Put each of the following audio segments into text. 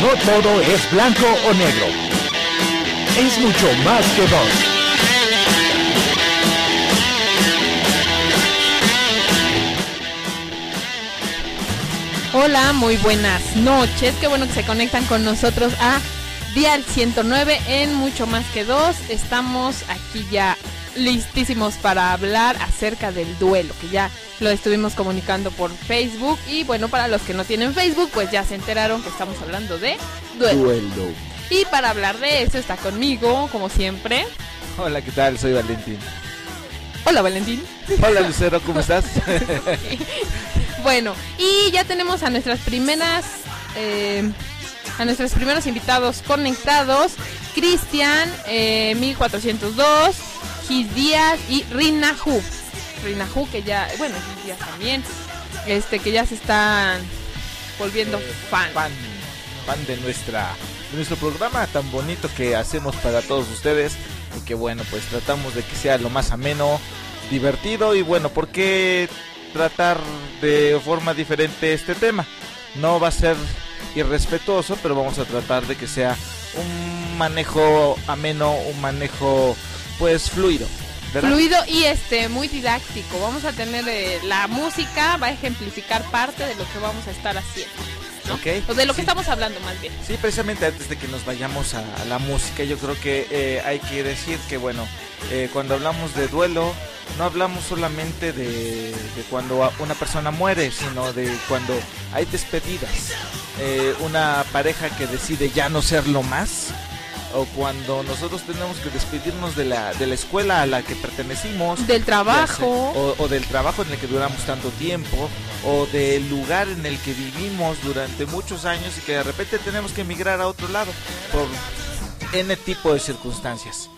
No todo es blanco o negro. Es mucho más que dos. Hola, muy buenas noches. Qué bueno que se conectan con nosotros a Dial 109 en Mucho Más que Dos. Estamos aquí ya listísimos para hablar acerca del duelo, que ya lo estuvimos comunicando por Facebook. Y bueno, para los que no tienen Facebook, pues ya se enteraron que estamos hablando de duelo. Duelo. Y para hablar de eso está conmigo, como siempre. Hola, ¿qué tal? Soy Valentín. Hola Valentín. Hola Lucero, ¿cómo estás? Bueno, y ya tenemos a nuestras primeras, eh, a nuestros primeros invitados conectados. Cristian, eh, 1402, Gis Díaz y Rina Hu. Rina Hu que ya, bueno, Gis Díaz también, este, que ya se están volviendo fan. fan, fan de nuestra de nuestro programa tan bonito que hacemos para todos ustedes y que bueno, pues tratamos de que sea lo más ameno, divertido y bueno, ¿por qué tratar de forma diferente este tema? No va a ser irrespetuoso, pero vamos a tratar de que sea un manejo ameno, un manejo pues fluido. ¿verdad? Fluido y este muy didáctico. Vamos a tener eh, la música, va a ejemplificar parte de lo que vamos a estar haciendo. ¿no? Ok. O de lo que Sí. estamos hablando más bien. Sí, precisamente antes de que nos vayamos a, a la música, yo creo que eh, hay que decir que, bueno, eh, cuando hablamos de duelo, no hablamos solamente de, de cuando una persona muere, sino de cuando hay despedidas. Eh, una pareja que decide ya no serlo más, o cuando nosotros tenemos que despedirnos de la, de la escuela a la que pertenecimos, Del trabajo. sea- o, o del trabajo en el que duramos tanto tiempo, o del lugar en el que vivimos durante muchos años y que de repente tenemos que emigrar a otro lado por N tipo de circunstancias.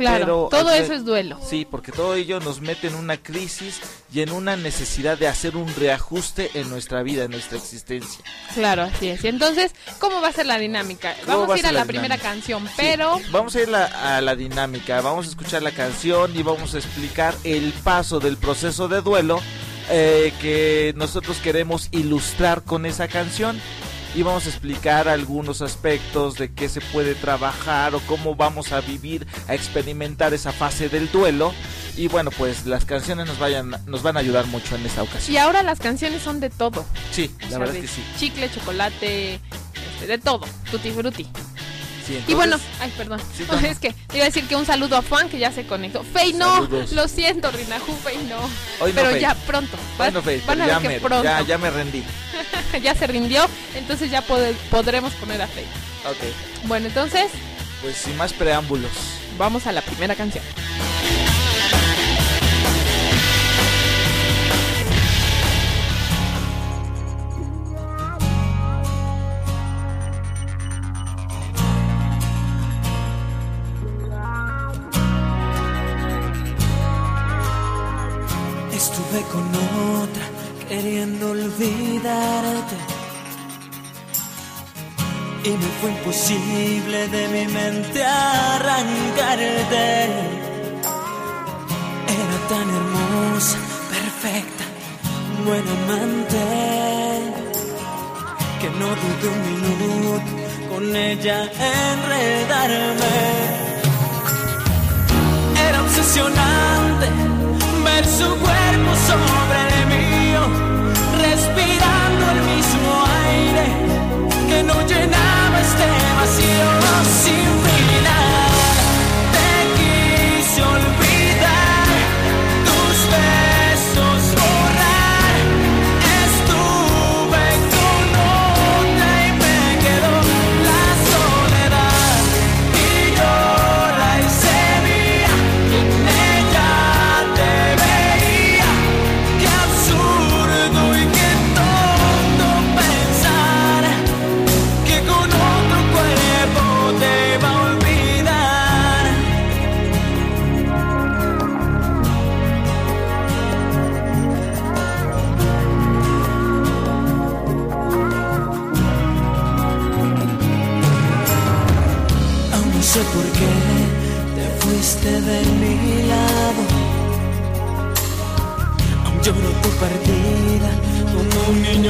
Claro, Pero, todo eso es duelo. Sí, porque todo ello nos mete en una crisis y en una necesidad de hacer un reajuste en nuestra vida, en nuestra existencia. Claro, así es. Y entonces, ¿cómo va a ser la dinámica? ¿Cómo Vamos va a ir a la la primera canción, Sí, pero vamos a ir la- a la dinámica, vamos a escuchar la canción y vamos a explicar el paso del proceso de duelo eh, que nosotros queremos ilustrar con esa canción y vamos a explicar algunos aspectos de qué se puede trabajar o cómo vamos a vivir, a experimentar esa fase del duelo y bueno pues las canciones nos vayan nos van a ayudar mucho en esta y ocasión. ahora las canciones son de todo. Sí, O la sea, verdad es que sí. Chicle, chocolate, este, de todo, tutti frutti. Sí, y bueno, ay, perdón. Sí, no, no. es que iba a decir que un saludo a Juan que ya se conectó. Fey no, Saludos. lo siento, Rinajú, Fey no. Hoy no, pero ya pronto. Va- van a ya ver que me, pronto. ya, ya me rendí. ya se rindió, entonces ya podremos poner a Fey. Ok, Bueno, entonces pues sin más preámbulos. vamos a la primera canción. Estuve con otra queriendo olvidarte y me fue imposible de mi mente arrancarte. Era tan hermosa, perfecta, buena amante que no dudé un minuto con ella enredarme. Era obsesionante su cuerpo sobre el mío, respirando el mismo aire que no llenaba este vacío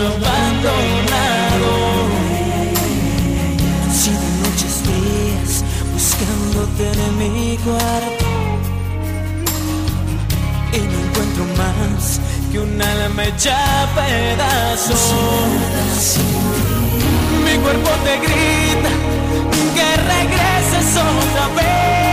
niño abandonado. Si de noche estés buscándote en mi cuarto, y no encuentro más que un alma hecha pedazos. Mi cuerpo te grita que regreses otra vez.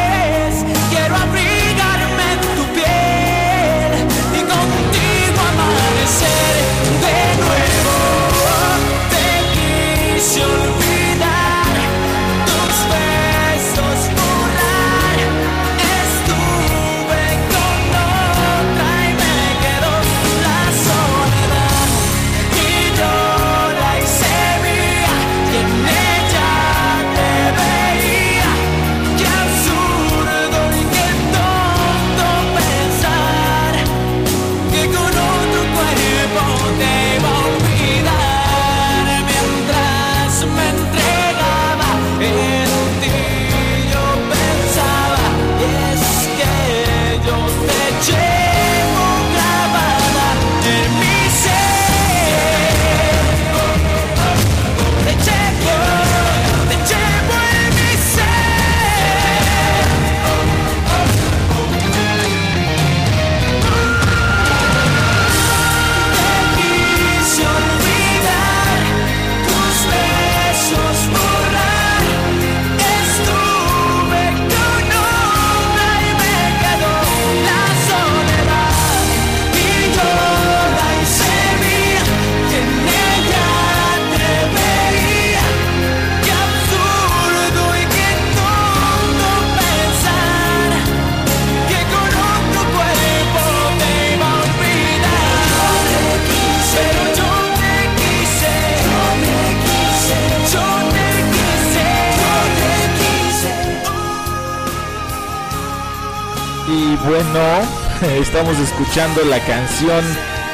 Estamos escuchando la canción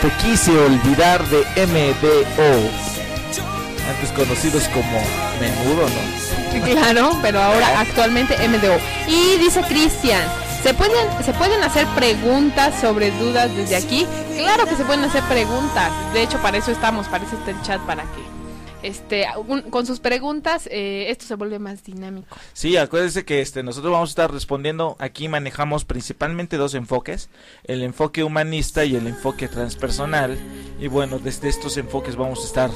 Te quise olvidar de MDO, antes conocidos como Menudo, ¿no? Claro, pero ahora actualmente MDO. Y dice Cristian, ¿se pueden, ¿se pueden hacer preguntas sobre dudas desde aquí? Claro que se pueden hacer preguntas. De hecho, para eso estamos, para eso está el chat, para que este, un- con sus preguntas eh, esto se vuelve más dinámico. Sí, acuérdense que este nosotros vamos a estar respondiendo. Aquí manejamos principalmente dos enfoques, el enfoque humanista y el enfoque transpersonal. Y bueno, desde estos enfoques vamos a estar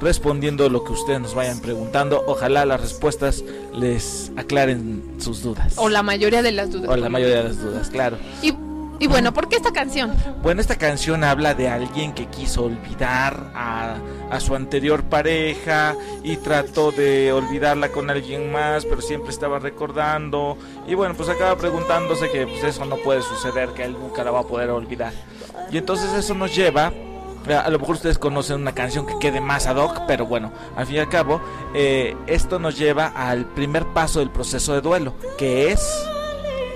respondiendo lo que ustedes nos vayan preguntando. Ojalá las respuestas les aclaren sus dudas. O la mayoría de las dudas. O la mayoría de las dudas, claro. Y, y bueno, ¿por qué esta canción? Bueno, esta canción habla de alguien que quiso olvidar a, a su anterior pareja y trató de olvidarla con alguien más, pero siempre estaba recordando. Y bueno, pues acaba preguntándose que pues, eso no puede suceder, que él nunca la va a poder olvidar. Y entonces eso nos lleva, a lo mejor ustedes conocen una canción que quede más ad hoc, pero bueno, al fin y al cabo, eh, esto nos lleva al primer paso del proceso de duelo, que es...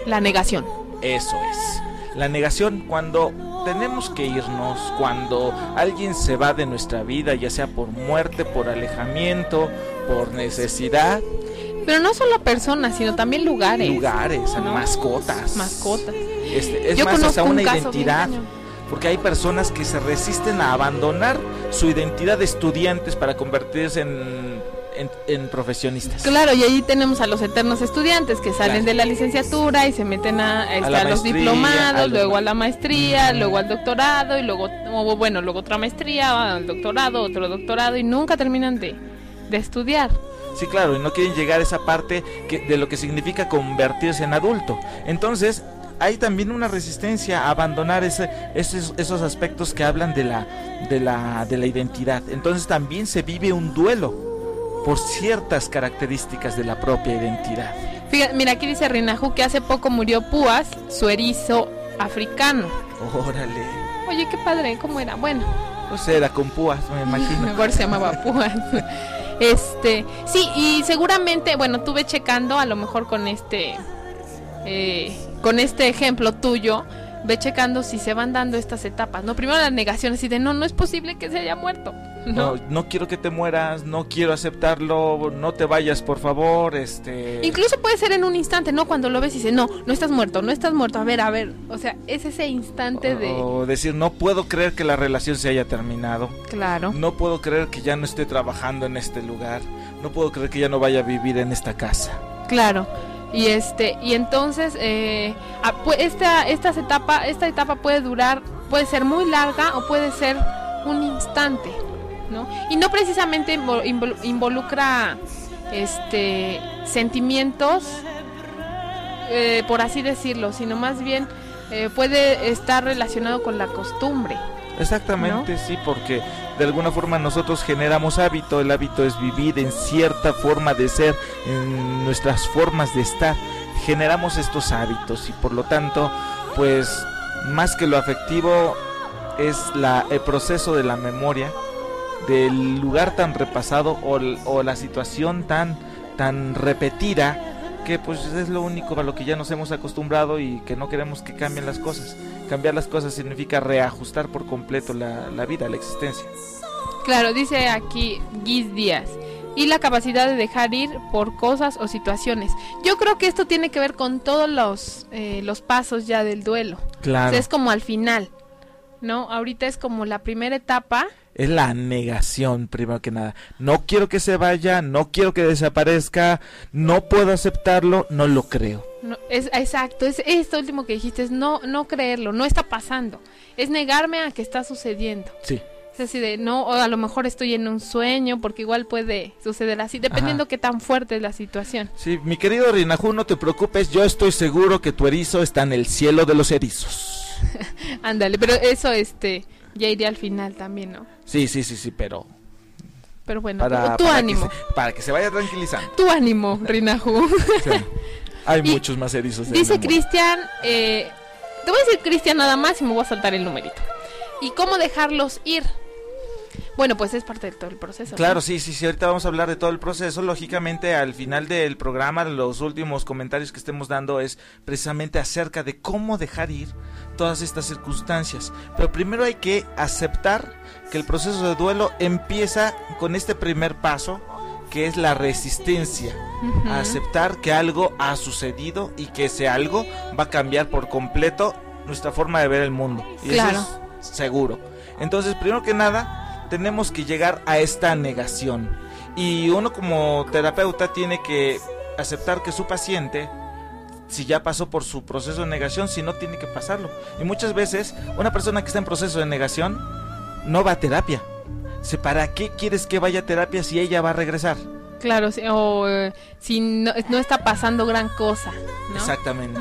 La negación. Eso es. La negación cuando tenemos que irnos, cuando alguien se va de nuestra vida, ya sea por muerte, por alejamiento, por necesidad, Pero no solo personas, sino también lugares. lugares, ¿no? mascotas. Mascotas. Este, es Yo más, hasta una identidad. Porque hay personas que se resisten a abandonar su identidad de estudiantes para convertirse en, en, en profesionistas. Claro, y ahí tenemos a los eternos estudiantes que salen Claro. de la licenciatura y se meten a, a los maestría, diplomados, a luego a la maestría, luego al doctorado y luego, bueno, luego otra maestría, al doctorado, otro doctorado y nunca terminan de, de estudiar. Sí, claro, y no quieren llegar a esa parte que, de lo que significa convertirse en adulto. Entonces, hay también una resistencia a abandonar ese, esos, esos aspectos que hablan de la, de, la, de la identidad. Entonces también se vive un duelo por ciertas características de la propia identidad. Fíjate, mira, aquí dice Rinajú que hace poco murió Púas, su erizo africano. Órale. Oye, qué padre, ¿cómo era? Bueno, Pues era con púas, me imagino. mejor se llamaba Púas. Este, sí, y seguramente, bueno, tuve checando, a lo mejor con este, eh, con este ejemplo tuyo, ve checando si se van dando estas etapas, ¿no? Primero la negación, así de, no, no es posible que se haya muerto, ¿no? No, no quiero que te mueras, no quiero aceptarlo, no te vayas, por favor, este... Incluso puede ser en un instante, ¿no? Cuando lo ves y dices, no, no estás muerto, no estás muerto, a ver, a ver, o sea, es ese instante de... O decir, no puedo creer que la relación se haya terminado. Claro. No puedo creer que ya no esté trabajando en este lugar. No puedo creer que ya no vaya a vivir en esta casa. Claro. Y este y entonces eh, ah, esta esta etapa esta etapa puede durar puede ser muy larga o puede ser un instante, ¿no? Y no precisamente invo- invol- involucra este sentimientos eh, por así decirlo, sino más bien eh, puede estar relacionado con la costumbre. Exactamente, sí, porque de alguna forma nosotros generamos hábito, el hábito es vivir en cierta forma de ser, en nuestras formas de estar, generamos estos hábitos y por lo tanto, pues más que lo afectivo es la, el proceso de la memoria, del lugar tan repasado o, la situación tan, tan repetida que pues es lo único a lo que ya nos hemos acostumbrado y que no queremos que cambien las cosas. Cambiar las cosas significa reajustar por completo la, la vida, la existencia. Claro, dice aquí Guis Díaz. Y la capacidad de dejar ir por cosas o situaciones. Yo creo que esto tiene que ver con todos los, eh, los pasos ya del duelo. O Claro. sea, es como al final, ¿no? Ahorita es como la primera etapa. Es la negación, primero que nada. No quiero que se vaya, no quiero que desaparezca, no puedo aceptarlo, no lo creo. No, es exacto, es esto último que dijiste, es no, no creerlo, no está pasando. Es negarme a que está sucediendo. Sí. Es así de, no, o a lo mejor estoy en un sueño, porque igual puede suceder así, dependiendo Ajá. qué tan fuerte es la situación. Sí, mi querido Rinajú, no te preocupes, yo estoy seguro que tu erizo está en el cielo de los erizos. Ándale, pero eso este ya iría al final también, ¿no? Sí, sí, sí, sí, pero Pero bueno, para, tu para ánimo, Que se, para que se vaya tranquilizando. tu ánimo, Rinahu. Sí. Hay Y muchos más erizos. Dice. Cristian, eh, te voy a decir Cristian nada más y me voy a saltar el numerito. ¿Y cómo dejarlos ir? Bueno, pues es parte de todo el proceso. ¿no? Claro, sí, sí, sí, ahorita vamos a hablar de todo el proceso. Lógicamente, al final del programa, los últimos comentarios que estemos dando es precisamente acerca de cómo dejar ir todas estas circunstancias. Pero primero hay que aceptar que el proceso de duelo empieza con este primer paso, que es la resistencia. A aceptar que algo ha sucedido y que ese algo va a cambiar por completo nuestra forma de ver el mundo. Y Claro. eso es seguro. Entonces, primero que nada, tenemos que llegar a esta negación. Y uno como terapeuta tiene que aceptar que su paciente, si ya pasó por su proceso de negación, si no tiene que pasarlo. Y muchas veces, una persona que está en proceso de negación no va a terapia. ¿Para qué quieres que vaya a terapia si ella va a regresar? Claro, o eh, si no, no está pasando gran cosa, ¿no? Exactamente.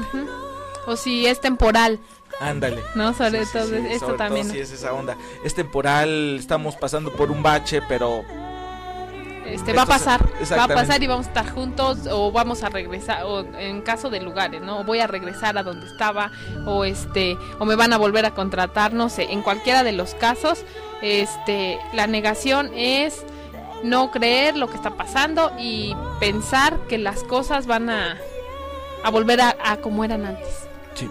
O si es temporal, Ándale. ¿no? Sobre Sí, sí, todo sí, esto sobre también. si es esa onda. Es temporal, estamos pasando por un bache, pero Este va a pasar, va a pasar y vamos a estar juntos o vamos a regresar o en caso de lugares, ¿no? O voy a regresar a donde estaba o este o me van a volver a contratar, no sé, en cualquiera de los casos, este la negación es no creer lo que está pasando y pensar que las cosas van a a volver a, a como eran antes. sí.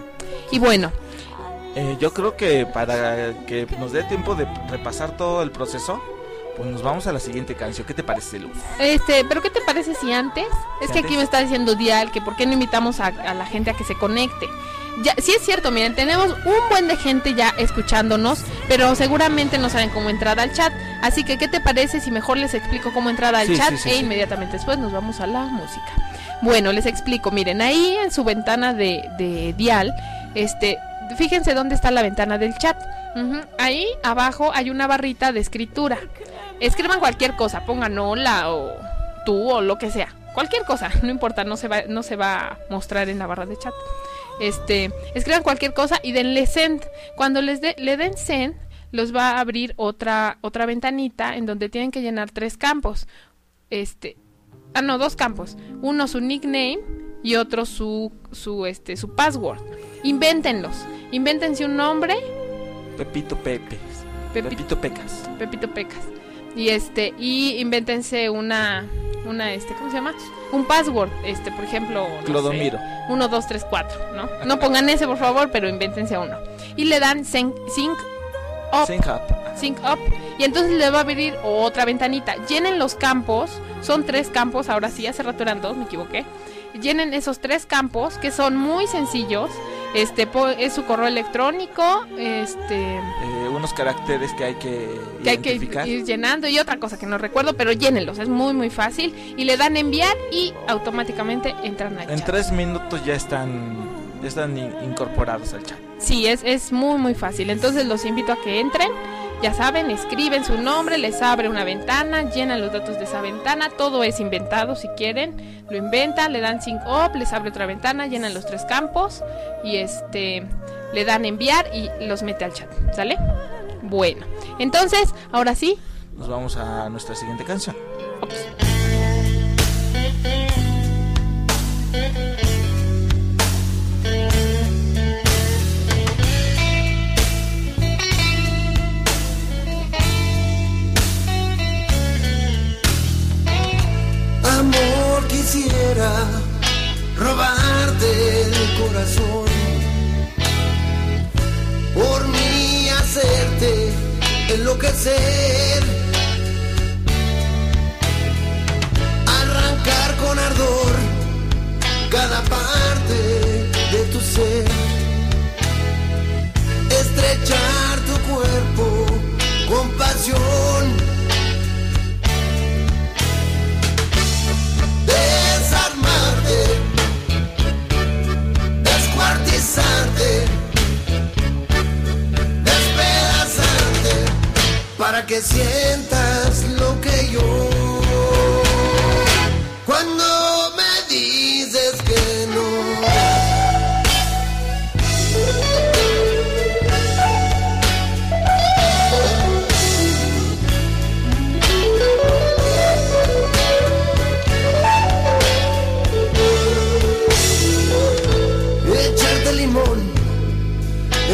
Y bueno, Eh, yo creo que para que nos dé tiempo de repasar todo el proceso, pues nos vamos a la siguiente canción. ¿Qué te parece, Lu? Este, pero ¿qué te parece si antes? Es que aquí me está diciendo Dial que por qué no invitamos a, a la gente a que se conecte. Ya, sí es cierto, miren, tenemos un buen de gente ya escuchándonos, pero seguramente no saben cómo entrar al chat. Así que, ¿qué te parece si mejor les explico cómo entrar al Sí, chat sí, sí, e inmediatamente después nos vamos a la música? Bueno, les explico, miren, ahí en su ventana de, de Dial, este, fíjense dónde está la ventana del chat. Ahí abajo hay una barrita de escritura. Escriban cualquier cosa, pongan hola o tú o lo que sea. Cualquier cosa, no importa, no se va, no se va a mostrar en la barra de chat. Este, escriban cualquier cosa y denle send. Cuando les de- le den send, los va a abrir otra, otra ventanita en donde tienen que llenar tres campos. Este, ah no, dos campos. Uno su nickname y otro su, su, este, su password. Invéntenlos. Invéntense un nombre Pepito Pepe. Pepi- Pepito Pecas. Pepito Pecas. Y este, y invéntense una, una, este, ¿cómo se llama? Un password, este, por ejemplo, no Clodomiro. sé, uno, dos, tres, cuatro, ¿no? No pongan ese, por favor, pero invéntense uno. Y le dan sync up, Sync up. sync up, y entonces le va a abrir otra ventanita. Llenen los campos, son tres campos, ahora sí, hace rato eran dos, me equivoqué. Llenen esos tres campos, que son muy sencillos. Este es su correo electrónico, este Eh, unos caracteres que hay que, que hay que ir llenando y otra cosa que no recuerdo, pero llénenlos, es muy muy fácil y le dan enviar y automáticamente entran al En chat. tres minutos ya están, ya están in- incorporados al chat. Sí, es, es muy muy fácil. Entonces los invito a que entren. Ya saben, escriben su nombre, les abre una ventana, llenan los datos de esa ventana, todo es inventado si quieren, lo inventan, le dan sync up, les abre otra ventana, llenan los tres campos y este le dan enviar y los mete al chat, ¿sale? Bueno, entonces, ahora sí, Nos vamos a nuestra siguiente canción. ops, quisiera robarte el corazón. Por mí hacerte enloquecer. Arrancar con ardor cada parte de tu ser. Estrechar tu cuerpo con pasión. Descuartizarte, despedazarte, para que sientas lo que yo.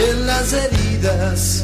En las heridas,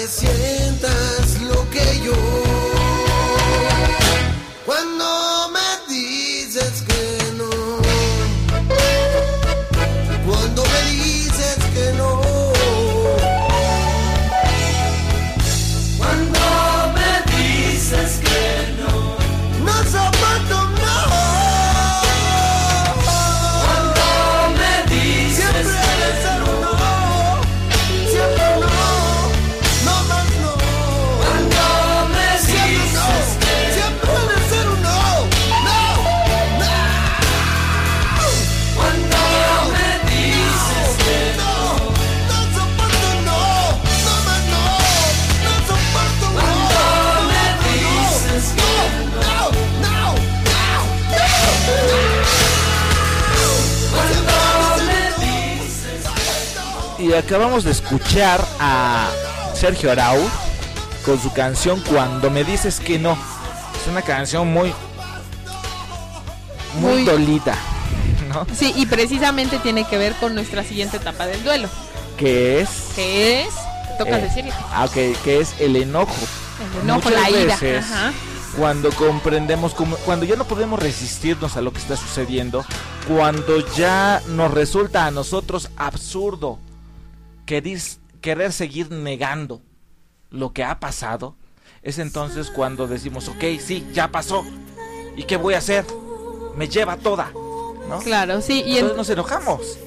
que sientas acabamos de escuchar a Sergio Arau con su canción Cuando me dices que no. Es una canción muy muy, Muy- dolida, ¿no? sí, y precisamente tiene que ver con nuestra siguiente etapa del duelo, Que es que es, toca eh, decirle, ah, ok, que es el enojo. el enojo, Muchas la ira, veces, ajá. Cuando comprendemos, como- cuando ya no podemos resistirnos a lo que está sucediendo, cuando ya nos resulta a nosotros absurdo querer, querer seguir negando lo que ha pasado, es entonces cuando decimos, ok, sí, ya pasó, ¿y qué voy a hacer? Me lleva toda, ¿no? Claro, sí, y en- Entonces nos enojamos.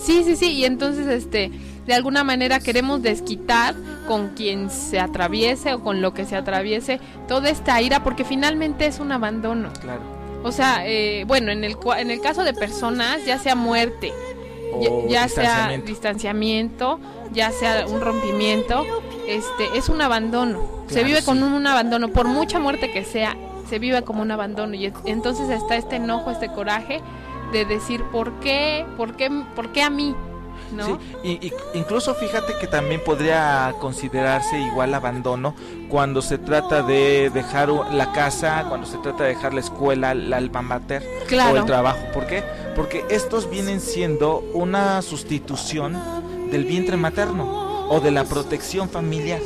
Sí, sí, sí, y entonces este de alguna manera queremos desquitar con quien se atraviese o con lo que se atraviese toda esta ira porque finalmente es un abandono. Claro. O sea, eh, bueno, en el en el caso de personas, ya sea muerte, O ya sea distanciamiento. distanciamiento, ya sea un rompimiento, este es un abandono. se vive con un abandono, por mucha muerte que sea, se vive como un abandono y entonces está este enojo, este coraje de decir por qué, por qué, por qué a mí. ¿no? Sí, y, y incluso fíjate que también podría considerarse igual abandono cuando se trata de dejar la casa, cuando se trata de dejar la escuela, la alma mater o Claro. el trabajo. ¿Por qué? Porque estos vienen siendo una sustitución del vientre materno o de la protección familiar.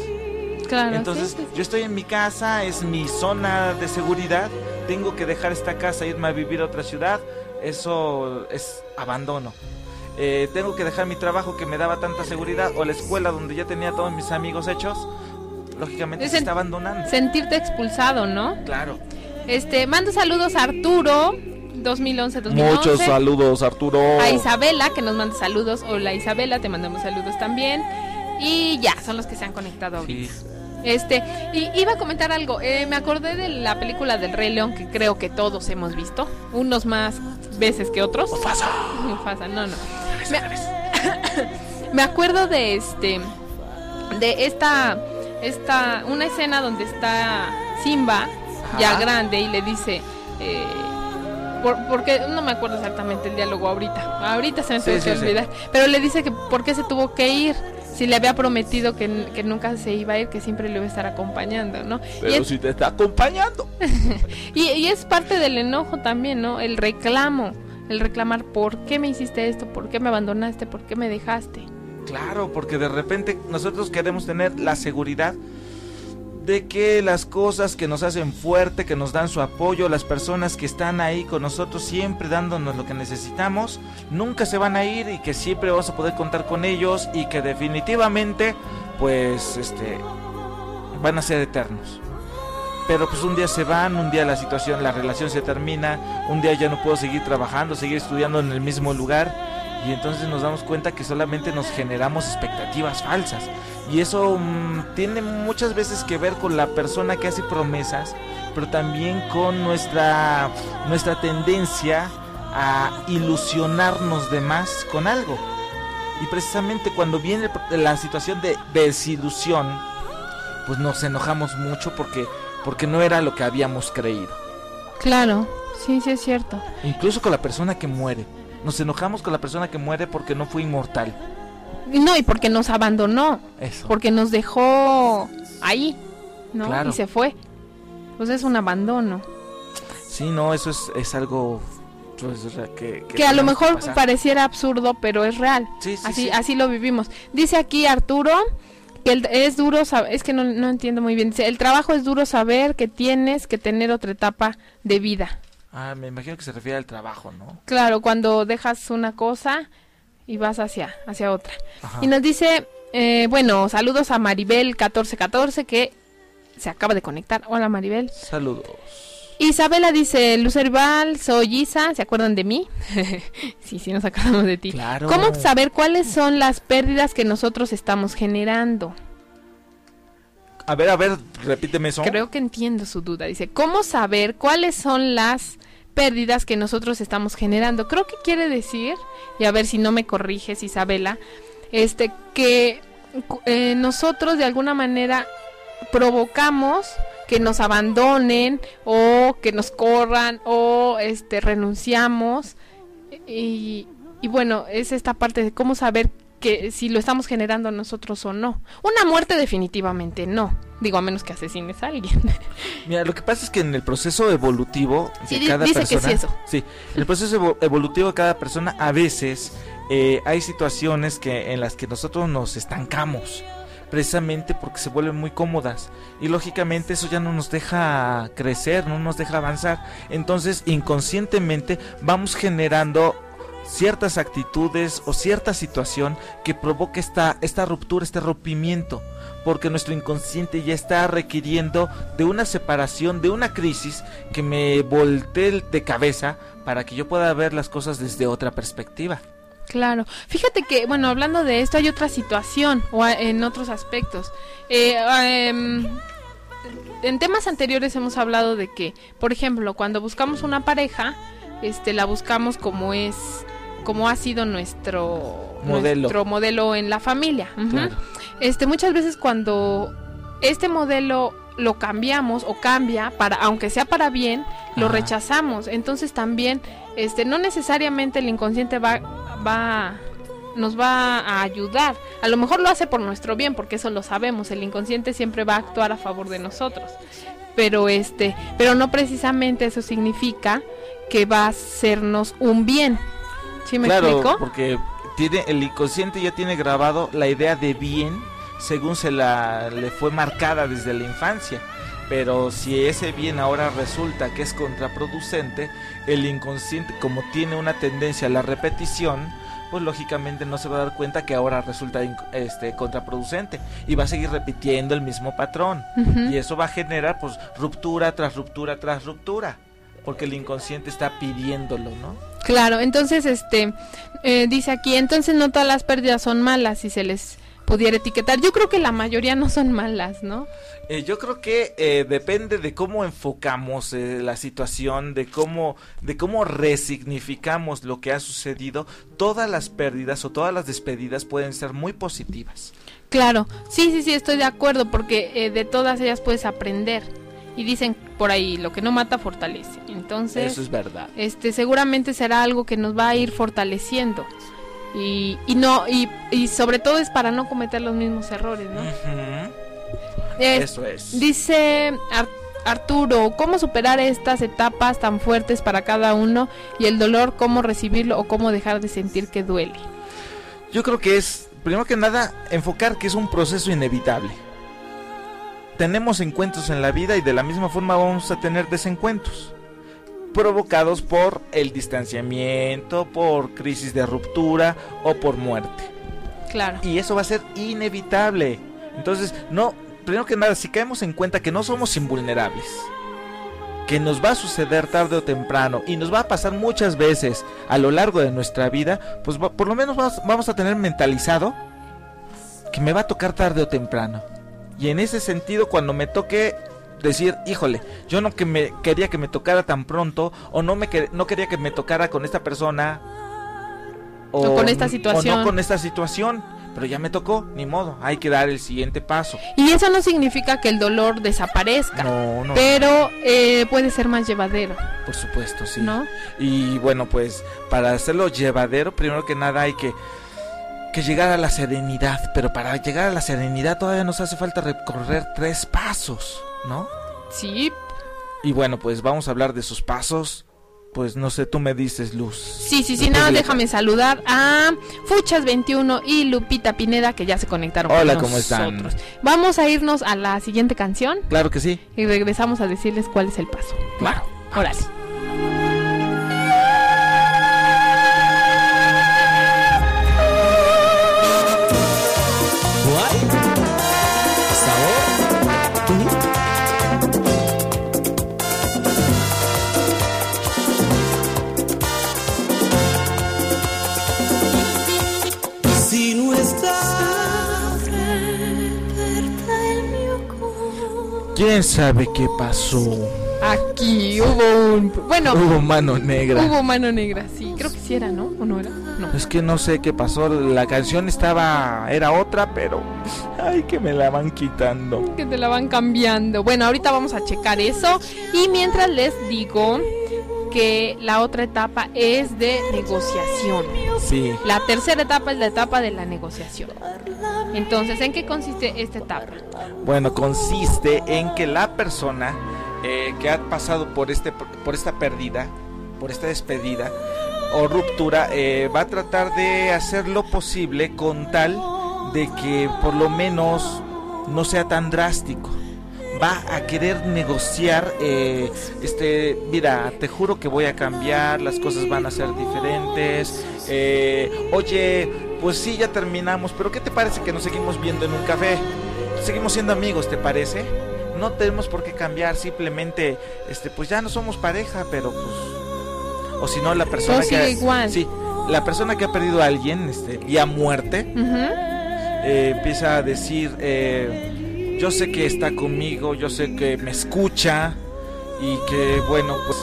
Claro, Entonces, sí, sí, sí. yo estoy en mi casa, es mi zona de seguridad, tengo que dejar esta casa irme a vivir a otra ciudad, eso es abandono. Eh, tengo que dejar mi trabajo que me daba tanta seguridad o la escuela donde ya tenía todos mis amigos hechos, lógicamente Es se está abandonando. Sentirte expulsado, ¿no? Claro. Este, mando saludos a Arturo, 2011-2011. saludos, Arturo. A Isabela, que nos manda saludos. Hola Isabela, te mandamos saludos también. Y ya, son los que se han conectado ahorita. Sí. Este, y iba a comentar algo. eh, me acordé de la película del Rey León que creo que todos hemos visto. Unos más veces que otros. Mufasa. Mufasa, no, no. Me, me acuerdo de este. De esta. Esta. Una escena donde está Simba, ya grande, y le dice. eh, por- porque no me acuerdo exactamente el diálogo ahorita. Ahorita se me Sí, sí, olvidar. Pero le dice que por qué se tuvo que ir. Si le había prometido que, que nunca se iba a ir, que siempre le iba a estar acompañando, ¿no? Y Pero es- si te está acompañando. y, y es parte del enojo también, ¿no? El reclamo, el reclamar, ¿por qué me hiciste esto? ¿Por qué me abandonaste? ¿Por qué me dejaste? Claro, porque de repente nosotros queremos tener la seguridad de que las cosas que nos hacen fuerte, que nos dan su apoyo, las personas que están ahí con nosotros siempre dándonos lo que necesitamos, nunca se van a ir y que siempre vamos a poder contar con ellos y que definitivamente pues este van a ser eternos. Pero pues un día se van, un día la situación, la relación se termina, un día ya no puedo seguir trabajando, seguir estudiando en el mismo lugar y entonces nos damos cuenta que solamente nos generamos expectativas falsas. Y eso mm, tiene muchas veces que ver con la persona que hace promesas, pero también con nuestra, nuestra tendencia a ilusionarnos de más con algo. Y precisamente cuando viene la situación de desilusión, pues nos enojamos mucho porque, porque no era lo que habíamos creído. Claro, sí, sí es cierto. Incluso con la persona que muere. Nos enojamos con la persona que muere porque no fue inmortal. No, y porque nos abandonó, Eso. porque nos dejó ahí, ¿no? Claro. Y se fue. Pues es un abandono. Sí, no, eso es, es algo pues, que, Que a lo mejor pareciera absurdo, pero es real. Sí, sí, así, sí. así lo vivimos. Dice aquí Arturo que el- es duro es que no, no entiendo muy bien. Dice, el trabajo es duro saber que tienes que tener otra etapa de vida. Ah, me imagino que se refiere al trabajo, ¿no? Claro, cuando dejas una cosa y vas hacia, hacia otra. Ajá. Y nos dice, eh, bueno, saludos a Maribel 1414 que se acaba de conectar. Hola Maribel. Saludos. Isabela dice, Lucerval, soy Isa, ¿se acuerdan de mí? sí, sí, nos acordamos de ti. Claro. ¿Cómo saber cuáles son las pérdidas que nosotros estamos generando? A ver, a ver, repíteme eso. Creo que entiendo su duda. Dice, ¿cómo saber cuáles son las pérdidas que nosotros estamos generando? Creo que quiere decir, y a ver si no me corriges, Isabela, este, que eh, nosotros de alguna manera provocamos que nos abandonen o que nos corran o este renunciamos y, y bueno es esta parte de cómo saber que si lo estamos generando nosotros o no una muerte definitivamente no digo a menos que asesines a alguien Mira, lo que pasa es que en el proceso evolutivo de Sí, cada dice que persona, sí eso. sí, el proceso evo- evolutivo de cada persona a veces eh, hay situaciones que en las que nosotros nos estancamos precisamente porque se vuelven muy cómodas y lógicamente eso ya no nos deja crecer, no nos deja avanzar. Entonces, inconscientemente vamos generando ciertas actitudes o cierta situación que provoque esta, esta ruptura, este rompimiento, porque nuestro inconsciente ya está requiriendo de una separación, de una crisis que me voltee de cabeza para que yo pueda ver las cosas desde otra perspectiva. Claro. Fíjate que, bueno, hablando de esto, hay otra situación o en otros aspectos. Eh, em, en temas anteriores hemos hablado de que, por ejemplo, cuando buscamos una pareja, este, la buscamos como es, como ha sido nuestro Modelo. nuestro modelo en la familia. Claro. Este, muchas veces cuando este modelo lo cambiamos o cambia para, aunque sea para bien, lo Ajá. rechazamos. Entonces también, este, no necesariamente el inconsciente va, va, nos va a ayudar. A lo mejor lo hace por nuestro bien, porque eso lo sabemos. El inconsciente siempre va a actuar a favor de nosotros. Pero este, pero no precisamente eso significa que va a hacernos un bien. ¿Sí me claro, explico? porque tiene el inconsciente ya tiene grabado la idea de bien según se la le fue marcada desde la infancia. Pero si ese bien ahora resulta que es contraproducente, el inconsciente como tiene una tendencia a la repetición, pues lógicamente no se va a dar cuenta que ahora resulta este contraproducente y va a seguir repitiendo el mismo patrón y eso va a generar pues ruptura tras ruptura tras ruptura porque el inconsciente está pidiéndolo, ¿no? Claro, entonces este eh, dice aquí, entonces no todas las pérdidas son malas si se les pudiera etiquetar. Yo creo que la mayoría no son malas, ¿no? Eh, yo creo que eh, depende de cómo enfocamos eh, la situación, de cómo, de cómo resignificamos lo que ha sucedido. Todas las pérdidas o todas las despedidas pueden ser muy positivas. Claro, sí, sí, sí, estoy de acuerdo porque eh, de todas ellas puedes aprender. Y dicen por ahí, lo que no mata fortalece. Entonces, Eso es verdad. este seguramente será algo que nos va a ir fortaleciendo. Y, y no y, y sobre todo es para no cometer los mismos errores, ¿no? Eh, Eso es. Dice Ar- Arturo, ¿cómo superar estas etapas tan fuertes para cada uno y el dolor, cómo recibirlo o cómo dejar de sentir que duele? Yo creo que es, primero que nada, enfocar que es un proceso inevitable. Tenemos encuentros en la vida y de la misma forma vamos a tener desencuentros. Provocados por el distanciamiento, por crisis de ruptura o por muerte. Claro. Y eso va a ser inevitable. Entonces, no, primero que nada, si caemos en cuenta que no somos invulnerables, que nos va a suceder tarde o temprano y nos va a pasar muchas veces a lo largo de nuestra vida, pues va- por lo menos vamos, vamos a tener mentalizado que me va a tocar tarde o temprano. Y en ese sentido, cuando me toque decir, híjole, yo no que me quería que me tocara tan pronto o no me que- no quería que me tocara con esta persona O con esta o situación. no con esta situación, pero ya me tocó, ni modo, hay que dar el siguiente paso. Y eso no significa que el dolor desaparezca, No, no, pero eh, puede ser más llevadero, por supuesto, sí. ¿no? Y bueno, pues para hacerlo llevadero, primero que nada hay que, que llegar a la serenidad. Pero para llegar a la serenidad todavía nos hace falta recorrer tres pasos, ¿no? Sí, Y bueno, pues vamos a hablar de esos pasos. Pues no sé, tú me dices, Luz. sí, sí, sí, de- déjame saludar a Fuchas21 y Lupita Pineda que ya se conectaron con Hola, ¿cómo están? nosotros. Vamos a irnos a la siguiente canción Claro que sí. y regresamos a decirles cuál es el paso. Claro. Órale. ¿Quién sabe qué pasó? Aquí hubo un... Bueno, Hubo mano negra. hubo mano negra, sí. Creo que sí era, ¿no? ¿O no era? No. Es que no sé qué pasó. La canción estaba. Era otra, pero. Ay, que me la van quitando. Que te la van cambiando. Bueno, ahorita vamos a checar eso. Y mientras les digo que la otra etapa es de negociación. Sí. La tercera etapa es la etapa de la negociación. Entonces, ¿en qué consiste esta etapa? Bueno, consiste en que la persona eh, que ha pasado por este por esta pérdida, por esta despedida o ruptura, eh, va a tratar de hacer lo posible con tal de que por lo menos no sea tan drástico. Va a querer negociar, eh, este, mira, te juro que voy a cambiar, las cosas van a ser diferentes. eh, oye, pues sí, ya terminamos, pero ¿qué te parece que nos seguimos viendo en un café? seguimos siendo amigos, ¿te parece? No tenemos por qué cambiar, simplemente, este, pues ya no somos pareja, pero pues, o si no la persona que, sigue igual. sí, la persona que ha perdido a alguien, este, y a muerte, eh, empieza a decir, eh, yo sé que está conmigo, yo sé que me escucha y que bueno, pues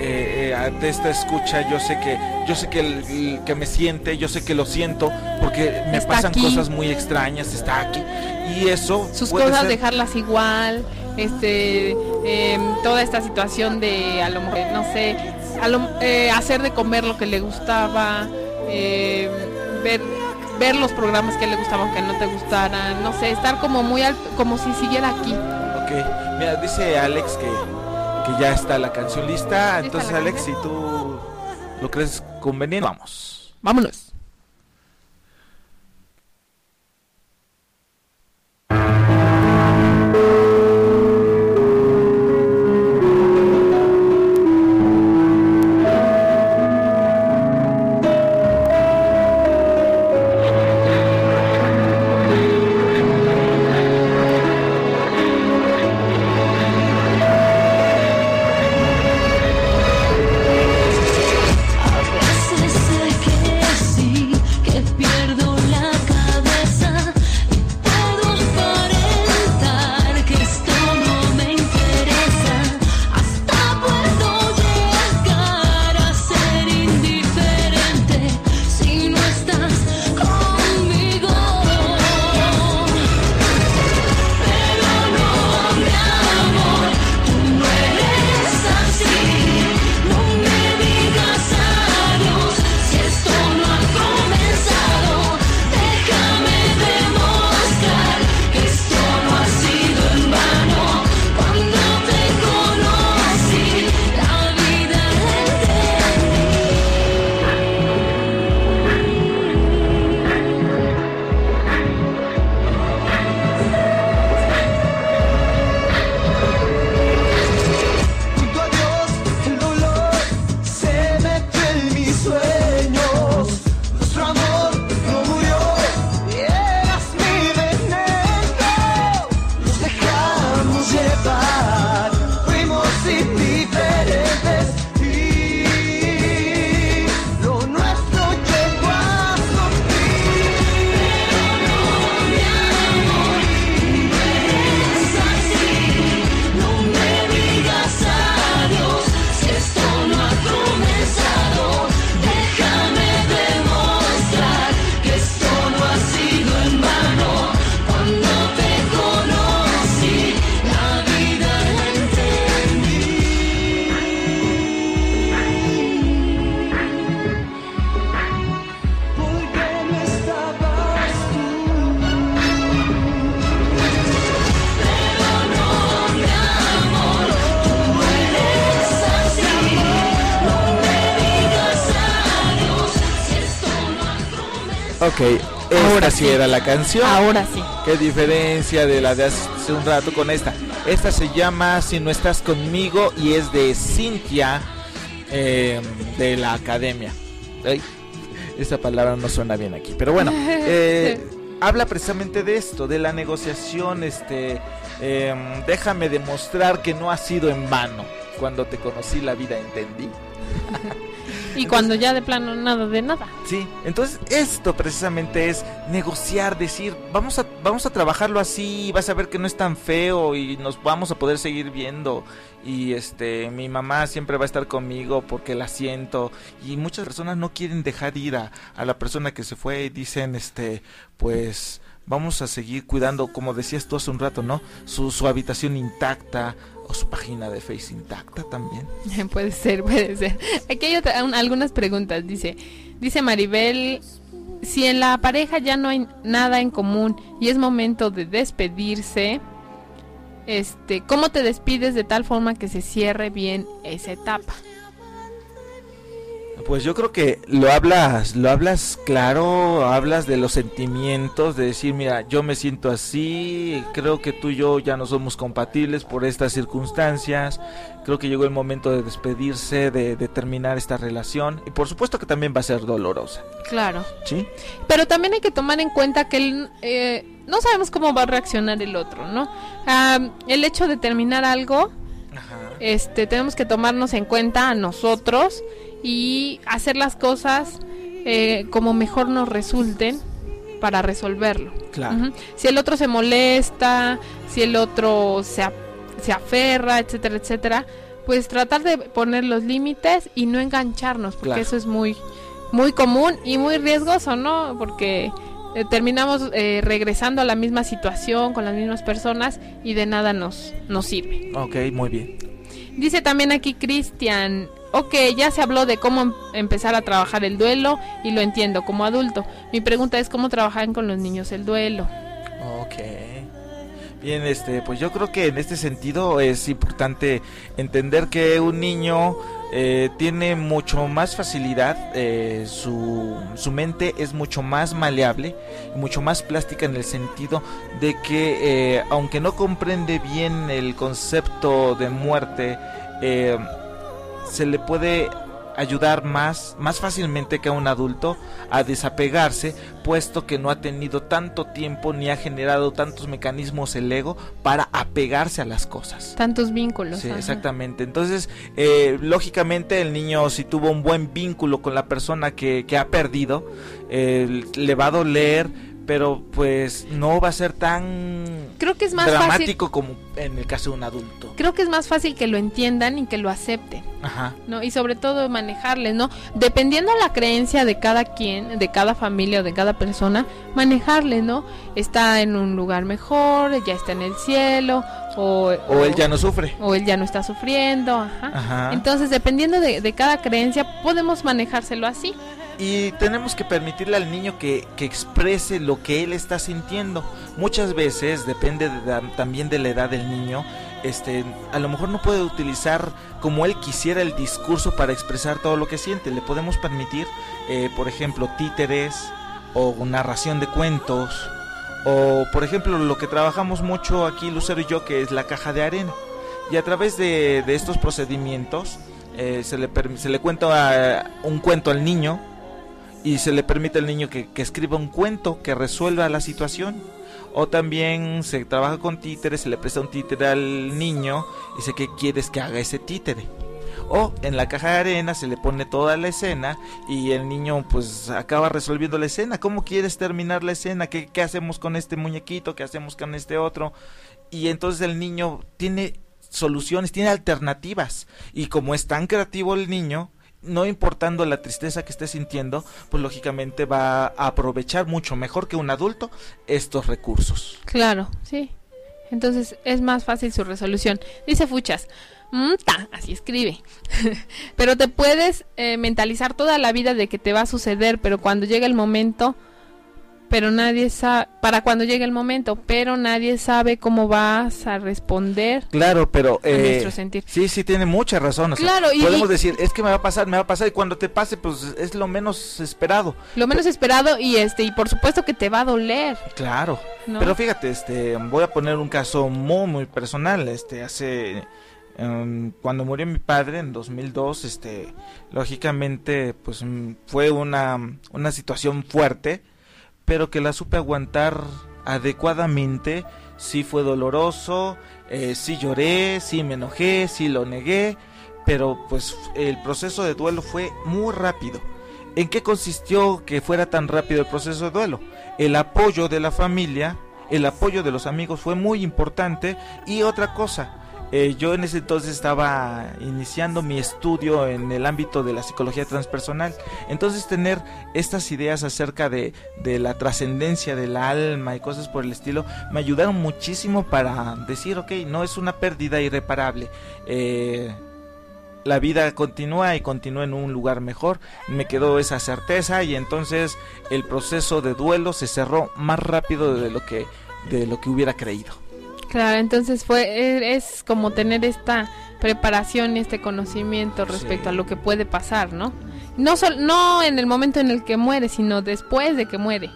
eh, eh, ante esta escucha yo sé que yo sé que el- el que me siente, yo sé que lo siento porque me Está pasan aquí. cosas muy extrañas, está aquí y eso Sus puede cosas ser- dejarlas igual. Este, em, toda esta situación de a lo mejor, no sé, a lo- eh, hacer de comer lo que le gustaba, em, ver ver los programas que le gustaban, que no te gustaran, no sé, estar como muy al, como si siguiera aquí. Ok, mira, dice Alex que, que ya está la canción lista. ¿Lista Entonces, Alex, si tú lo crees conveniente, vamos. Vámonos. Era la canción. Ahora sí. Qué diferencia de la de hace un rato con esta. Esta se llama Si no estás conmigo y es de Cintia eh, de la academia. Ay, esa palabra no suena bien aquí, pero bueno, eh, habla precisamente de esto, de la negociación. Este, em, déjame demostrar que no ha sido en vano. Cuando te conocí la vida entendí. Y cuando ya de plano nada de nada. Sí, entonces esto precisamente es negociar, decir, vamos a, vamos a trabajarlo así, vas a ver que no es tan feo y nos vamos a poder seguir viendo. Y este, mi mamá siempre va a estar conmigo porque la siento. Y muchas personas no quieren dejar ir a, a la persona que se fue y dicen, este, pues vamos a seguir cuidando, como decías tú hace un rato, ¿no? Su, su habitación intacta o su página de Face intacta también. puede ser, puede ser. Aquí hay otra- un- algunas preguntas. Dice, dice Maribel, si en la pareja ya no hay nada en común y es momento de despedirse, este, ¿cómo te despides de tal forma que se cierre bien esa etapa? Pues yo creo que lo hablas, lo hablas claro, hablas de los sentimientos, de decir, mira, yo me siento así, creo que tú y yo ya no somos compatibles por estas circunstancias, creo que llegó el momento de despedirse, de, de terminar esta relación, y por supuesto que también va a ser dolorosa, Claro. ¿sí? Pero también hay que tomar en cuenta que el, eh, no sabemos cómo va a reaccionar el otro, ¿no? Ah, el hecho de terminar algo este tenemos que tomarnos en cuenta a nosotros y hacer las cosas eh, como mejor nos resulten para resolverlo. Claro. Si el otro se molesta, si el otro se, a- se aferra, etcétera, etcétera, pues tratar de poner los límites y no engancharnos, porque Claro. eso es muy muy común y muy riesgoso, ¿no? Porque eh, terminamos eh, regresando a la misma situación con las mismas personas y de nada nos nos sirve. Ok, muy bien. Dice también aquí Cristian, ok, ya se habló de cómo em- empezar a trabajar el duelo y lo entiendo como adulto. Mi pregunta es cómo trabajan con los niños el duelo. Ok. Bien, este, pues yo creo que en este sentido es importante entender que un niño eh, tiene mucho más facilidad, eh, su, su mente es mucho más maleable, mucho más plástica en el sentido de que eh, aunque no comprende bien el concepto de muerte, eh, se le puede ayudar más, más fácilmente que a un adulto a desapegarse, puesto que no ha tenido tanto tiempo ni ha generado tantos mecanismos el ego para apegarse a las cosas. Tantos vínculos. Sí, ajá. exactamente. Entonces, eh, lógicamente el niño si tuvo un buen vínculo con la persona que, que ha perdido, eh, le va a doler, pero pues no va a ser tan Creo que es más fácil. dramático como en el caso de un adulto. Creo que es más fácil que lo entiendan y que lo acepten. Ajá. ¿no? Y sobre todo manejarles, ¿no? Dependiendo la creencia de cada quien, de cada familia o de cada persona, manejarles, ¿no? Está en un lugar mejor, ya está en el cielo, o, O él ya no sufre. o él ya no está sufriendo, ajá. Ajá. Entonces, dependiendo de, de cada creencia, podemos manejárselo así. Y tenemos que permitirle al niño que, que exprese lo que él está sintiendo. Muchas veces, depende de también de la edad del niño, este, a lo mejor no puede utilizar como él quisiera el discurso para expresar todo lo que siente. Le podemos permitir, eh, por ejemplo, títeres o narración de cuentos. O, por ejemplo, lo que trabajamos mucho aquí, Lucero y yo, que es la caja de arena. Y a través de, de estos procedimientos eh, se, le se le cuenta eh, un cuento al niño y se le permite al niño que, que escriba un cuento que resuelva la situación. O también se trabaja con títeres, se le presta un títere al niño y dice que quieres que haga ese títere. O en la caja de arena se le pone toda la escena y el niño pues acaba resolviendo la escena. ¿Cómo quieres terminar la escena? ¿Qué, qué hacemos con este muñequito? ¿Qué hacemos con este otro? Y entonces el niño tiene soluciones, tiene alternativas. Y como es tan creativo el niño, no importando la tristeza que esté sintiendo, pues lógicamente va a aprovechar mucho mejor que un adulto estos recursos. Claro, sí. Entonces es más fácil su resolución. Dice Fuchas, "Mm, ta", así escribe. pero te puedes eh, mentalizar toda la vida de que te va a suceder, pero cuando llega el momento, pero nadie sabe, para cuando llegue el momento, pero nadie sabe cómo vas a responder Claro, pero a eh, nuestro sentir. sí, sí tiene mucha razón. o sea, Claro, y- podemos decir, es que me va a pasar, me va a pasar y cuando te pase, pues es lo menos esperado. Lo menos esperado y este y por supuesto que te va a doler, Claro. ¿no? Pero fíjate, este, voy a poner un caso muy, muy personal. Este, hace, em, cuando murió mi padre en 2002, este, lógicamente, pues mm, fue una, una situación fuerte, pero que la supe aguantar adecuadamente. Sí fue doloroso, eh, sí lloré, sí me enojé, sí lo negué, pero pues el proceso de duelo fue muy rápido. ¿En qué consistió que fuera tan rápido el proceso de duelo? El apoyo de la familia, el apoyo de los amigos fue muy importante y otra cosa, eh, yo en ese entonces estaba iniciando mi estudio en el ámbito de la psicología transpersonal, entonces tener estas ideas acerca de, la trascendencia del alma y cosas por el estilo me ayudaron muchísimo para decir, ok, no es una pérdida irreparable. Eh, la vida continúa y continúa en un lugar mejor. Me quedó esa certeza y entonces el proceso de duelo se cerró más rápido de lo que de lo que hubiera creído. Claro, entonces fue e- es como tener esta preparación y este conocimiento respecto Sí. a lo que puede pasar, ¿no? No sol- no en el momento en el que muere, sino después de que muere.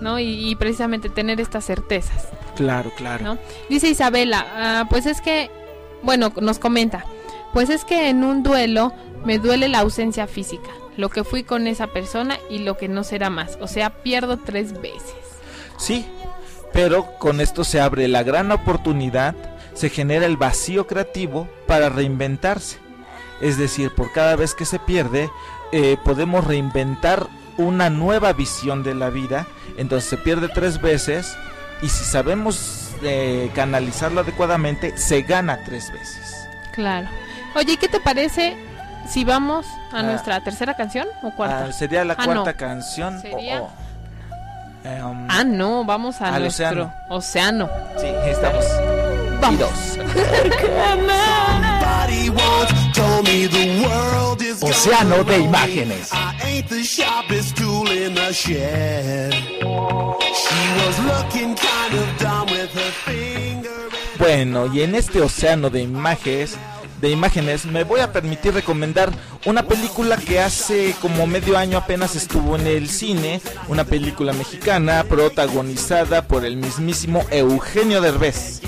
¿No? Y, y precisamente tener estas certezas, Claro, claro. ¿no? Dice Isabela, ah, pues es que bueno, nos comenta, pues es que en un duelo me duele la ausencia física, lo que fui con esa persona y lo que no será más, o sea, pierdo tres veces. Sí, pero con esto se abre la gran oportunidad, se genera el vacío creativo para reinventarse. Es decir, por cada vez que se pierde, eh, podemos reinventar una nueva visión de la vida. Entonces se pierde tres veces y si sabemos eh, canalizarlo adecuadamente, se gana tres veces. Claro. Oye, ¿y ¿qué te parece si vamos a Ah. nuestra tercera canción o cuarta? Ah, sería la Ah, cuarta no. canción. Sería- em, Ah, no, vamos a Al nuestro océano. océano. sí, estamos. Vamos. Y dos. Océano de imágenes. Bueno, y en este océano de imágenes, de imágenes, me voy a permitir recomendar una película que hace como medio año apenas estuvo en el cine, una película mexicana protagonizada por el mismísimo Eugenio Derbez.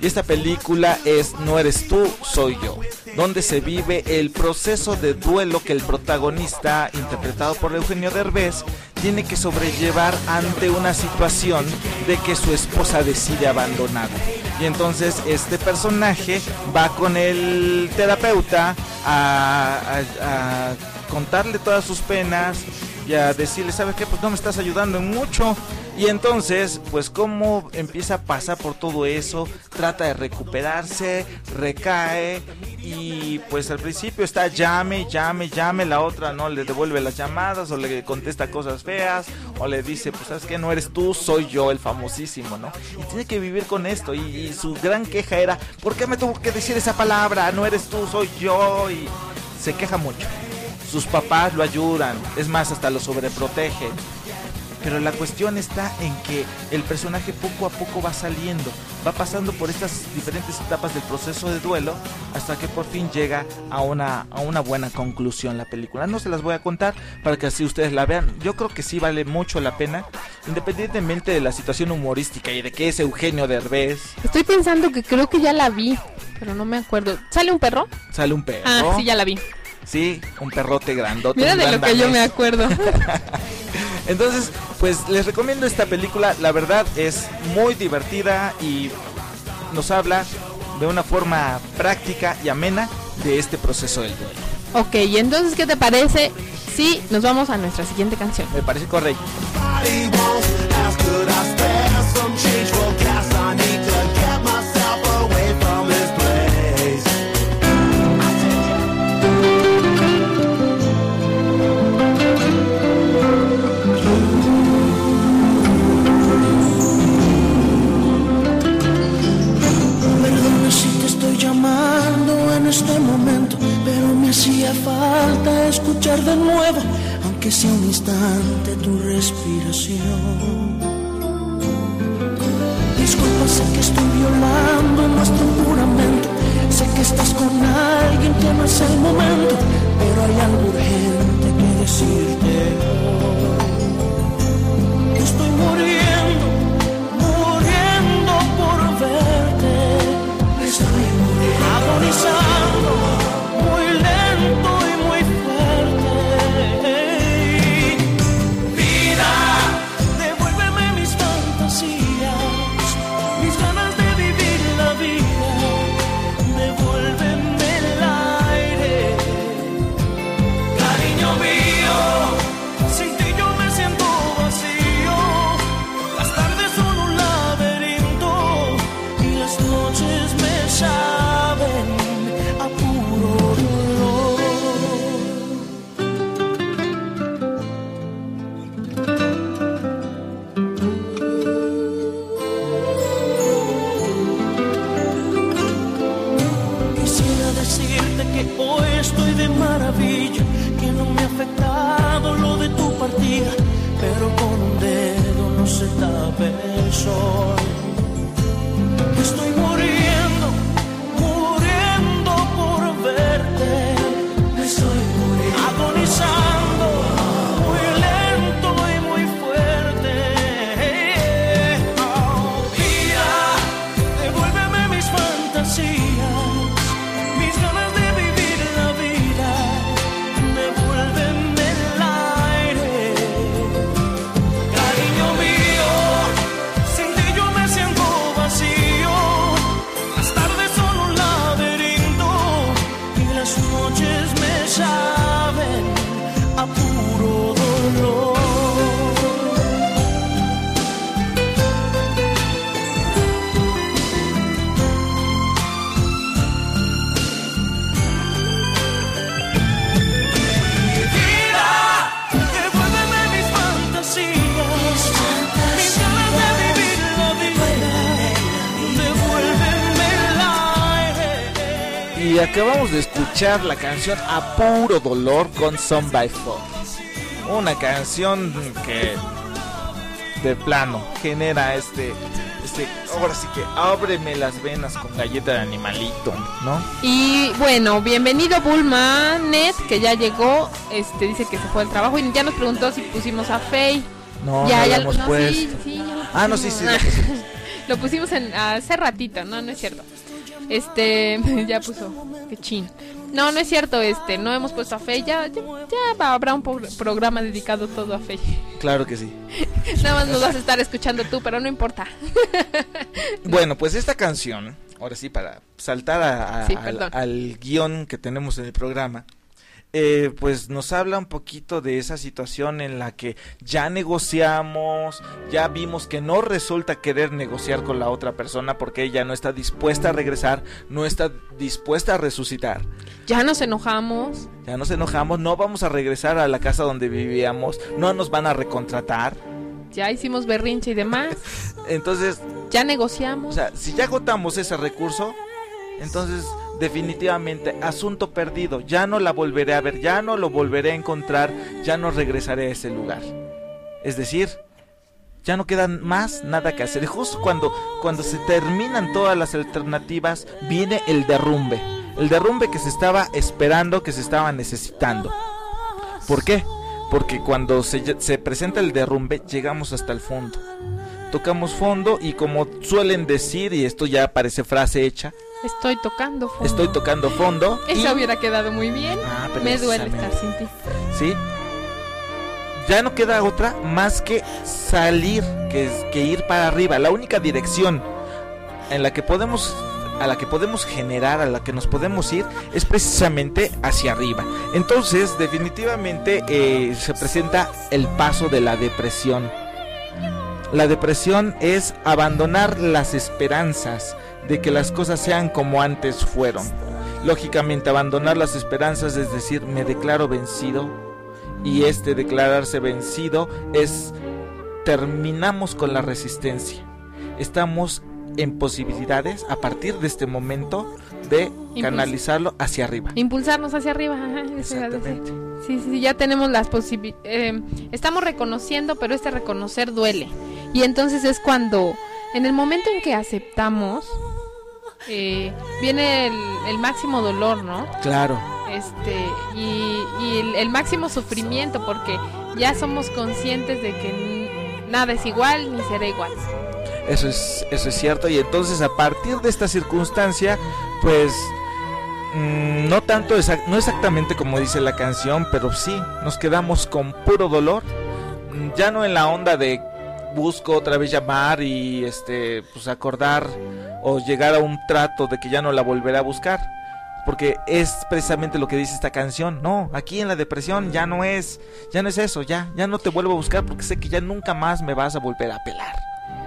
Y esta película es No eres tú, soy yo, donde se vive el proceso de duelo que el protagonista, interpretado por Eugenio Derbez, tiene que sobrellevar ante una situación de que su esposa decide abandonarlo. Y entonces este personaje va con el terapeuta a, contarle todas sus penas y a decirle, ¿sabes qué? Pues no me estás ayudando en mucho. Y entonces, pues cómo empieza a pasar por todo eso, trata de recuperarse, recae y pues al principio está llame, llame, llame, la otra no le devuelve las llamadas o le contesta cosas feas o le dice, pues sabes que no eres tú, soy yo, el famosísimo, ¿no? Y tiene que vivir con esto y, su gran queja era, ¿por qué me tuvo que decir esa palabra? No eres tú, soy yo y se queja mucho. Sus papás lo ayudan, es más, hasta lo sobreprotegen. Pero la cuestión está en que el personaje poco a poco va saliendo, va pasando por estas diferentes etapas del proceso de duelo hasta que por fin llega a una, a una buena conclusión la película. No se las voy a contar para que así ustedes la vean. Yo creo que sí vale mucho la pena, independientemente de la situación humorística y de que es Eugenio Derbez, Estoy pensando que creo que ya la vi, pero no me acuerdo. ¿Sale un perro? sale un perro. Ah, sí, ya la vi. Sí, un perrote grandote. Mira de lo que yo me acuerdo. Entonces, pues les recomiendo esta película. La verdad es muy divertida y nos habla de una forma práctica y amena de este proceso del duelo. ok, y entonces, ¿qué te parece si nos vamos a nuestra siguiente canción? Me parece correcto. Este momento, pero me hacía falta escuchar de nuevo, aunque sea un instante, tu respiración. Disculpa, sé que estoy violando nuestro juramento, sé que estás con alguien que no es el momento, pero hay algo urgente que decirte. Estoy muriendo escuchar la canción A Puro Dolor con Some by Four. Una canción que de plano genera este, este, ahora sí que ábreme las venas con galleta de animalito, ¿no? Y bueno, bienvenido Bullmanet, que ya llegó. Este dice que se fue al trabajo y ya nos preguntó si pusimos a Faye. No, ya, no ya lo hemos no, puesto. sí, sí, ya lo Ah, no, sí, sí, lo pusimos. Lo pusimos en, hace ratito, no, no es cierto. Este, ya puso, qué chin. No, no es cierto, este, no hemos puesto a Faye, ya, ya, habrá un programa dedicado todo a Faye. Claro que sí. Nada más nos vas a estar escuchando tú, pero no importa. Bueno, pues esta canción, ahora sí, para saltar a- a- Sí, al, al guion que tenemos en el programa, eh, pues nos habla un poquito de esa situación en la que ya negociamos, ya vimos que no resulta querer negociar con la otra persona porque ella no está dispuesta a regresar, no está dispuesta a resucitar. Ya nos enojamos, Ya nos enojamos, no vamos a regresar a la casa donde vivíamos, no nos van a recontratar. ya hicimos berrinche y demás, Entonces, ya O negociamos. sea, si ya agotamos ese recurso, entonces definitivamente asunto perdido, ya no la volveré a ver, ya no lo volveré a encontrar, ya no regresaré a ese lugar. Es decir, ya no queda más nada que hacer. Justo cuando, cuando se terminan todas las alternativas, viene el derrumbe. El derrumbe que se estaba esperando, que se estaba necesitando. ¿Por qué? Porque cuando se, se presenta el derrumbe, llegamos hasta el fondo. Tocamos fondo y como suelen decir, y esto ya parece frase hecha, Estoy tocando fondo. estoy tocando fondo. y- Eso hubiera quedado muy bien. Ah, Me duele estar sin ti. ¿sí? Ya no queda otra más que salir, que, que ir para arriba. La única dirección en la que podemos a la que podemos generar, a la que nos podemos ir, es precisamente hacia arriba. Entonces, definitivamente eh, se presenta el paso de la depresión. La depresión es abandonar las esperanzas de que las cosas sean como antes fueron. Lógicamente, abandonar las esperanzas es decir, me declaro vencido. Y este declararse vencido es terminamos con la resistencia. Estamos en posibilidades a partir de este momento de canalizarlo hacia arriba. Impulsarnos hacia arriba. ajá. Exactamente. Sí, sí, ya tenemos las posibilidades. estamos reconociendo, pero este reconocer duele. Y entonces es cuando, en el momento en que aceptamos, eh, viene el, el máximo dolor, ¿no? Claro. Este, y, y el, el máximo sufrimiento, porque ya somos conscientes de que nada es igual ni será igual. Eso es, eso es cierto. Y entonces a partir de esta circunstancia, pues mm, no tanto no exactamente como dice la canción, pero sí nos quedamos con puro dolor. Mm, Ya no en la onda de busco otra vez llamar y este pues acordar o llegar a un trato de que ya no la volverá a buscar. Porque es precisamente lo que dice esta canción. No, aquí en la depresión ya no es, ya no es eso, ya, ya no te vuelvo a buscar porque sé que ya nunca más me vas a volver a pelar.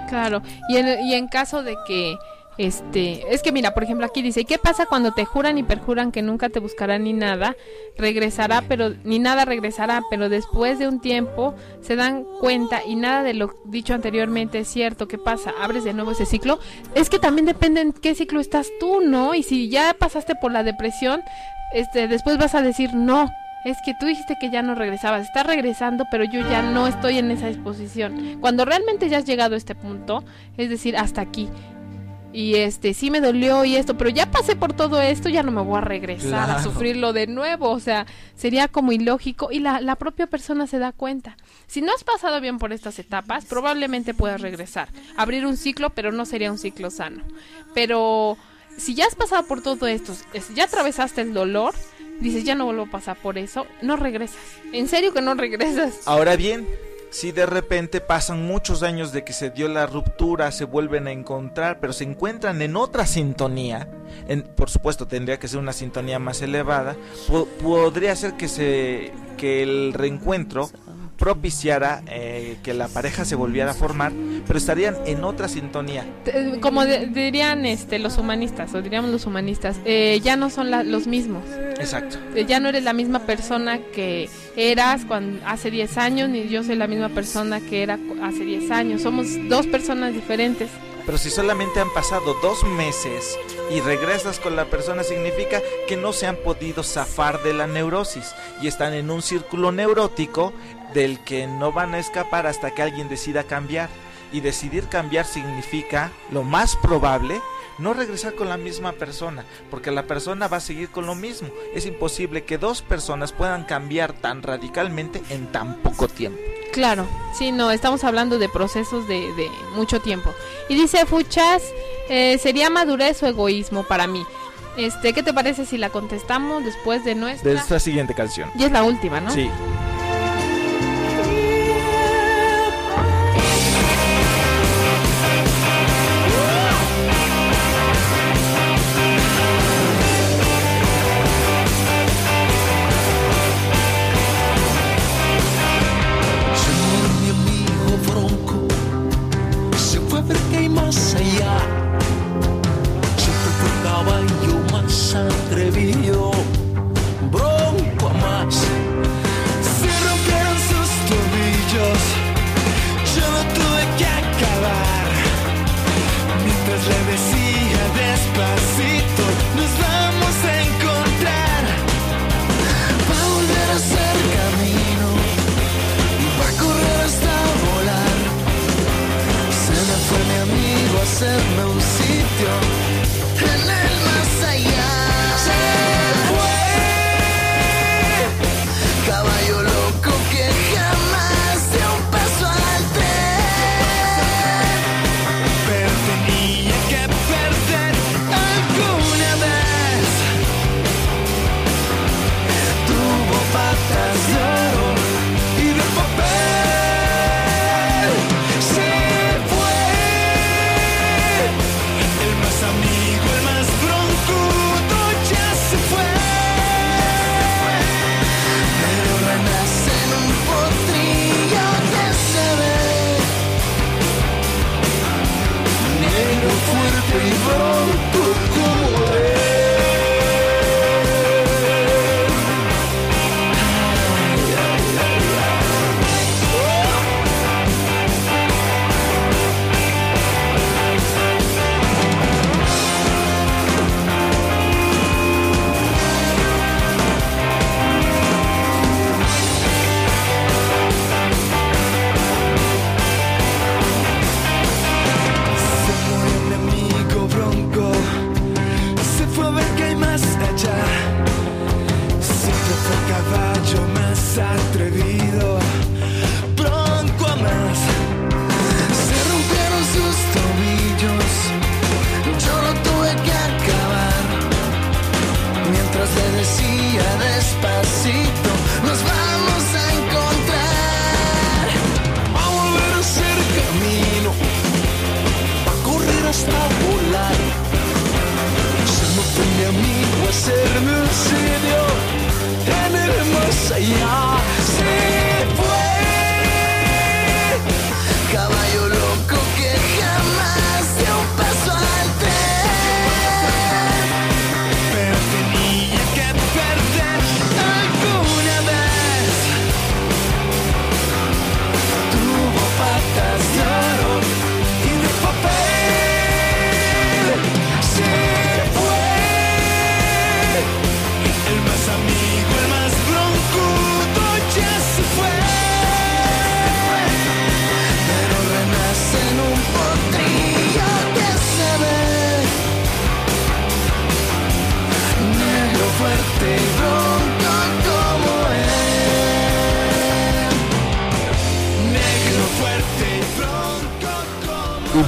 Claro, y en, y en caso de que, este, es que mira, por ejemplo aquí dice, ¿qué pasa cuando te juran y perjuran que nunca te buscarán ni nada? Regresará, pero ni nada regresará, pero después de un tiempo se dan cuenta y nada de lo dicho anteriormente es cierto. ¿Qué pasa? ¿Abres de nuevo ese ciclo? Es que también depende en qué ciclo estás tú, ¿no? Y si ya pasaste por la depresión, este, después vas a decir, no, es que tú dijiste que ya no regresabas, estás regresando, pero yo ya no estoy en esa disposición. Cuando realmente ya has llegado a este punto, es decir, hasta aquí. Y este, sí me dolió y esto, pero ya pasé por todo esto, ya no me voy a regresar a sufrirlo de nuevo. O sea, sería como ilógico y la, la propia persona se da cuenta. Si no has pasado bien por estas etapas, probablemente puedas regresar, abrir un ciclo, pero no sería un ciclo sano. Pero si ya has pasado por todo esto, es- ya atravesaste el dolor, dices, ya no vuelvo a pasar por eso, no regresas. En serio que no regresas. Ahora bien, si de repente pasan muchos años de que se dio la ruptura, se vuelven a encontrar, pero se encuentran en otra sintonía, en, por supuesto tendría que ser una sintonía más elevada, po- podría ser que, se, que el reencuentro propiciara eh, que la pareja se volviera a formar, pero estarían en otra sintonía. Como de- dirían este, los humanistas, o diríamos los humanistas, eh, ya no son la- los mismos. Exacto. Eh, Ya no eres la misma persona que eras cuando, hace 10 años, ni yo soy la misma persona que era hace 10 años. Somos dos personas diferentes. Pero si solamente han pasado dos meses y regresas con la persona, significa que no se han podido zafar de la neurosis y están en un círculo neurótico del que no van a escapar hasta que alguien decida cambiar. Y decidir cambiar significa, lo más probable, no regresar con la misma persona, porque la persona va a seguir con lo mismo. Es imposible que dos personas puedan cambiar tan radicalmente en tan poco tiempo. Claro, sí, no, estamos hablando de procesos de, de mucho tiempo. Y dice Fuchas, eh, ¿sería madurez o egoísmo para mí? Este, ¿qué te parece si la contestamos después de nuestra? De esta siguiente canción. Y es la última, ¿no? Sí. Se fue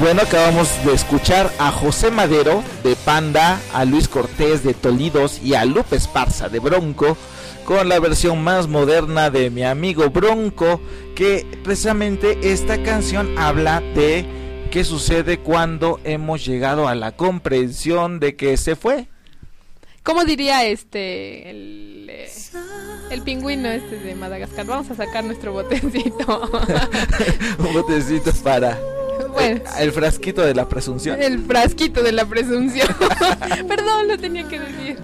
bueno, acabamos de escuchar a José Madero de Panda, a Luis Cortés de Tolidos y a Lupe Esparza de Bronco con la versión más moderna de mi amigo Bronco, que precisamente esta canción habla de qué sucede cuando hemos llegado a la comprensión de que se fue. ¿Cómo diría este el, eh, el pingüino este de Madagascar? Vamos a sacar nuestro botecito. Un botecito para el frasquito de la presunción. el frasquito de la presunción. Perdón, lo tenía que decir.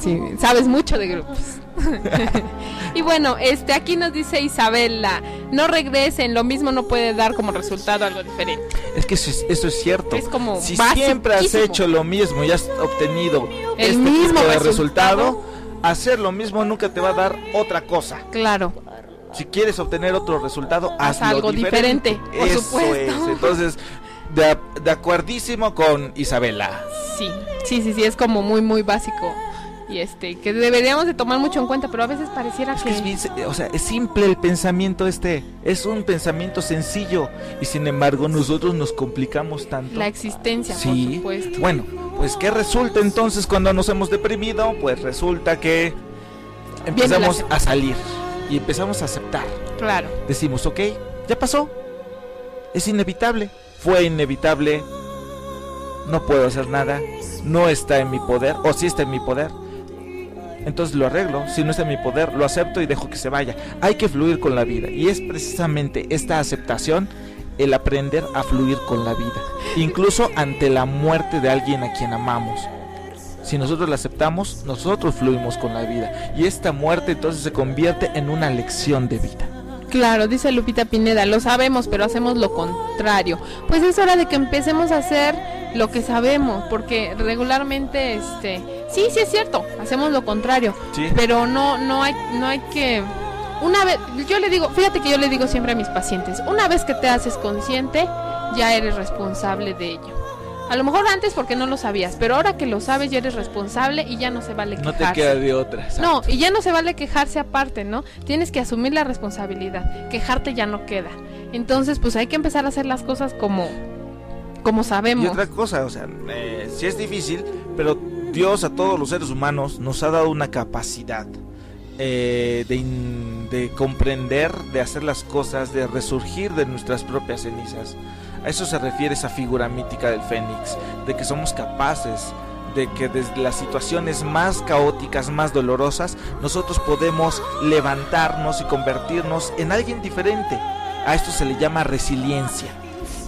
Sí, sabes mucho de grupos. y bueno, este aquí nos dice Isabela, no regresen, lo mismo no puede dar como resultado algo diferente. Es que eso es, eso es cierto. Es como si siempre has hecho lo mismo y has obtenido El este mismo tipo de resultado. resultado, hacer lo mismo nunca te va a dar otra cosa. Claro, Si quieres obtener otro resultado, Haz hazlo algo diferente, por Eso supuesto. es. Entonces, de, de acuerdísimo con Isabela. sí, sí, sí, sí, es como muy, muy básico. Y este, que deberíamos de tomar mucho en cuenta, pero a veces pareciera Es que... es o sea, es simple el pensamiento este, es un pensamiento sencillo y sin embargo nosotros nos complicamos tanto. La existencia, Sí. por supuesto. Bueno, pues ¿qué resulta entonces cuando nos hemos deprimido? Pues resulta que empezamos a salir y empezamos a aceptar. Claro. Decimos, ok, ya pasó, es inevitable, fue inevitable, no puedo hacer nada, no está en mi poder, o si está en mi poder. Entonces lo arreglo, si no está en mi poder, lo acepto y dejo que se vaya. Hay que fluir con la vida y es precisamente esta aceptación el aprender a fluir con la vida, incluso ante la muerte de alguien a quien amamos. Si nosotros la aceptamos, nosotros fluimos con la vida y esta muerte entonces se convierte en una lección de vida. Claro, dice Lupita Pineda, lo sabemos, pero hacemos lo contrario. Pues es hora de que empecemos a hacer lo que sabemos, porque regularmente, este, sí, sí es cierto, hacemos lo contrario, Sí. pero no, no hay, no hay que, una vez, yo le digo, fíjate que yo le digo siempre a mis pacientes, una vez que te haces consciente, ya eres responsable de ello. A lo mejor antes porque no lo sabías, pero ahora que lo sabes ya eres responsable y ya no se vale No quejarse. te queda de otra. No, y ya no se vale quejarse aparte, ¿no? Tienes que asumir la responsabilidad. Quejarte ya no queda. Entonces, pues hay que empezar a hacer las cosas como, como Y sabemos. otra cosa, o sea, eh, sí es difícil, pero Dios a todos los seres humanos nos ha dado una capacidad eh, de, in- de comprender, de hacer las cosas, de resurgir de nuestras propias cenizas. A eso se refiere esa figura mítica del Fénix, de que somos capaces de que desde las situaciones más caóticas, más dolorosas, nosotros podemos levantarnos y convertirnos en alguien diferente. A esto se le llama resiliencia.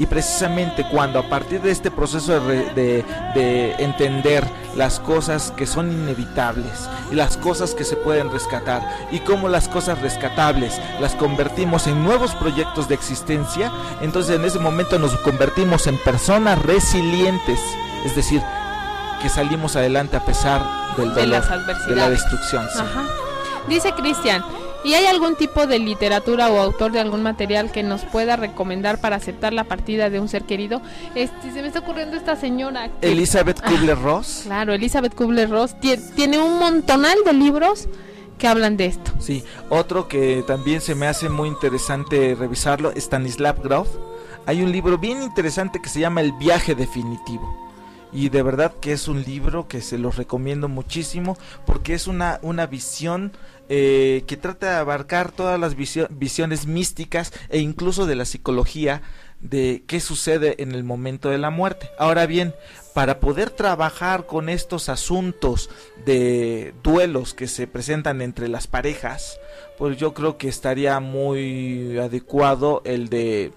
Y precisamente cuando a partir de este proceso de, de- de entender las cosas que son inevitables y las cosas que se pueden rescatar y cómo las cosas rescatables las convertimos en nuevos proyectos de existencia, entonces en ese momento nos convertimos en personas resilientes, es decir, que salimos adelante a pesar del De de la destrucción. sí. Dice Cristian, ¿y hay algún tipo de literatura o autor de algún material que nos pueda recomendar para aceptar la partida de un ser querido? Este, se me está ocurriendo esta señora. que- Elizabeth Kubler-Ross. Claro, Elizabeth Kubler-Ross tie- tiene un montonal de libros que hablan de esto. Sí, otro que también se me hace muy interesante revisarlo, Stanislav Grof. Hay un libro bien interesante que se llama El viaje definitivo. Y de verdad que es un libro que se los recomiendo muchísimo porque es una, una visión eh, que trata de abarcar todas las visio- visiones místicas e incluso de la psicología de qué sucede en el momento de la muerte. Ahora bien, para poder trabajar con estos asuntos de duelos que se presentan entre las parejas, pues yo creo que estaría muy adecuado el de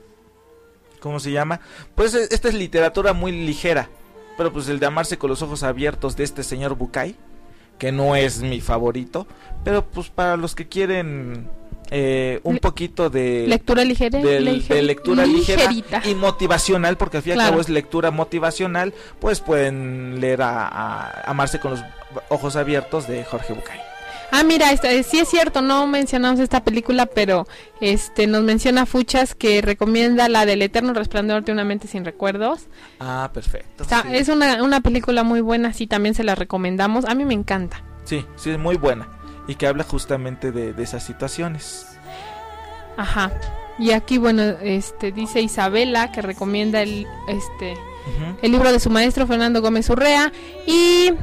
¿cómo se llama? Pues e- esta es literatura muy ligera, pero pues el de amarse con los ojos abiertos de este señor Bucay, que no es mi favorito, pero pues para los que quieren eh, un poquito de Lectura ligera. de lectura ligera y motivacional, porque al fin y al cabo es lectura motivacional, pues pueden leer a, a Amarse con los ojos abiertos de Jorge Bucay. Ah, mira, esta, sí es cierto, no mencionamos esta película, pero este nos menciona Fuchas que recomienda la del Eterno Resplandor de una mente sin recuerdos. Ah, perfecto. Está- sí. Es una, una película muy buena, sí, también se la recomendamos. A mí me encanta. sí, sí, es muy buena y que habla justamente de, de esas situaciones. Ajá. Y aquí, bueno, este dice Isabela que recomienda el este el libro de su maestro Fernando Gómez Urrea y Y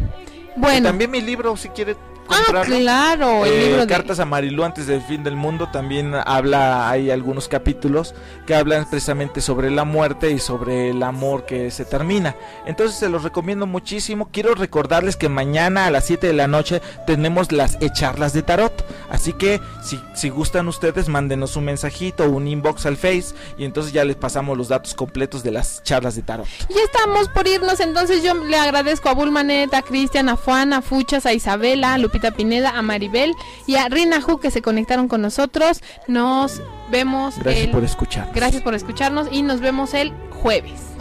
bueno, también mi libro, si quiere ah, claro, el Eh, libro de Cartas a Marilú antes del fin del mundo también habla, hay algunos capítulos que hablan precisamente sobre la muerte y sobre el amor que se termina. Entonces se los recomiendo muchísimo. Quiero recordarles que mañana a las 7 de la noche tenemos las echarlas de tarot. Así que si, si gustan ustedes, mándenos un mensajito o un inbox al Face y entonces ya les pasamos los datos completos de las charlas de tarot. Ya estamos por irnos, entonces yo le agradezco a Bulmanet, a Cristian, a Juan, a Fuchas, a Isabela, a Lupita Lupita Pineda, a Maribel y a Rina Hu que se conectaron con nosotros. Nos vemos Gracias el- por escuchar. Gracias por escucharnos y nos vemos el jueves.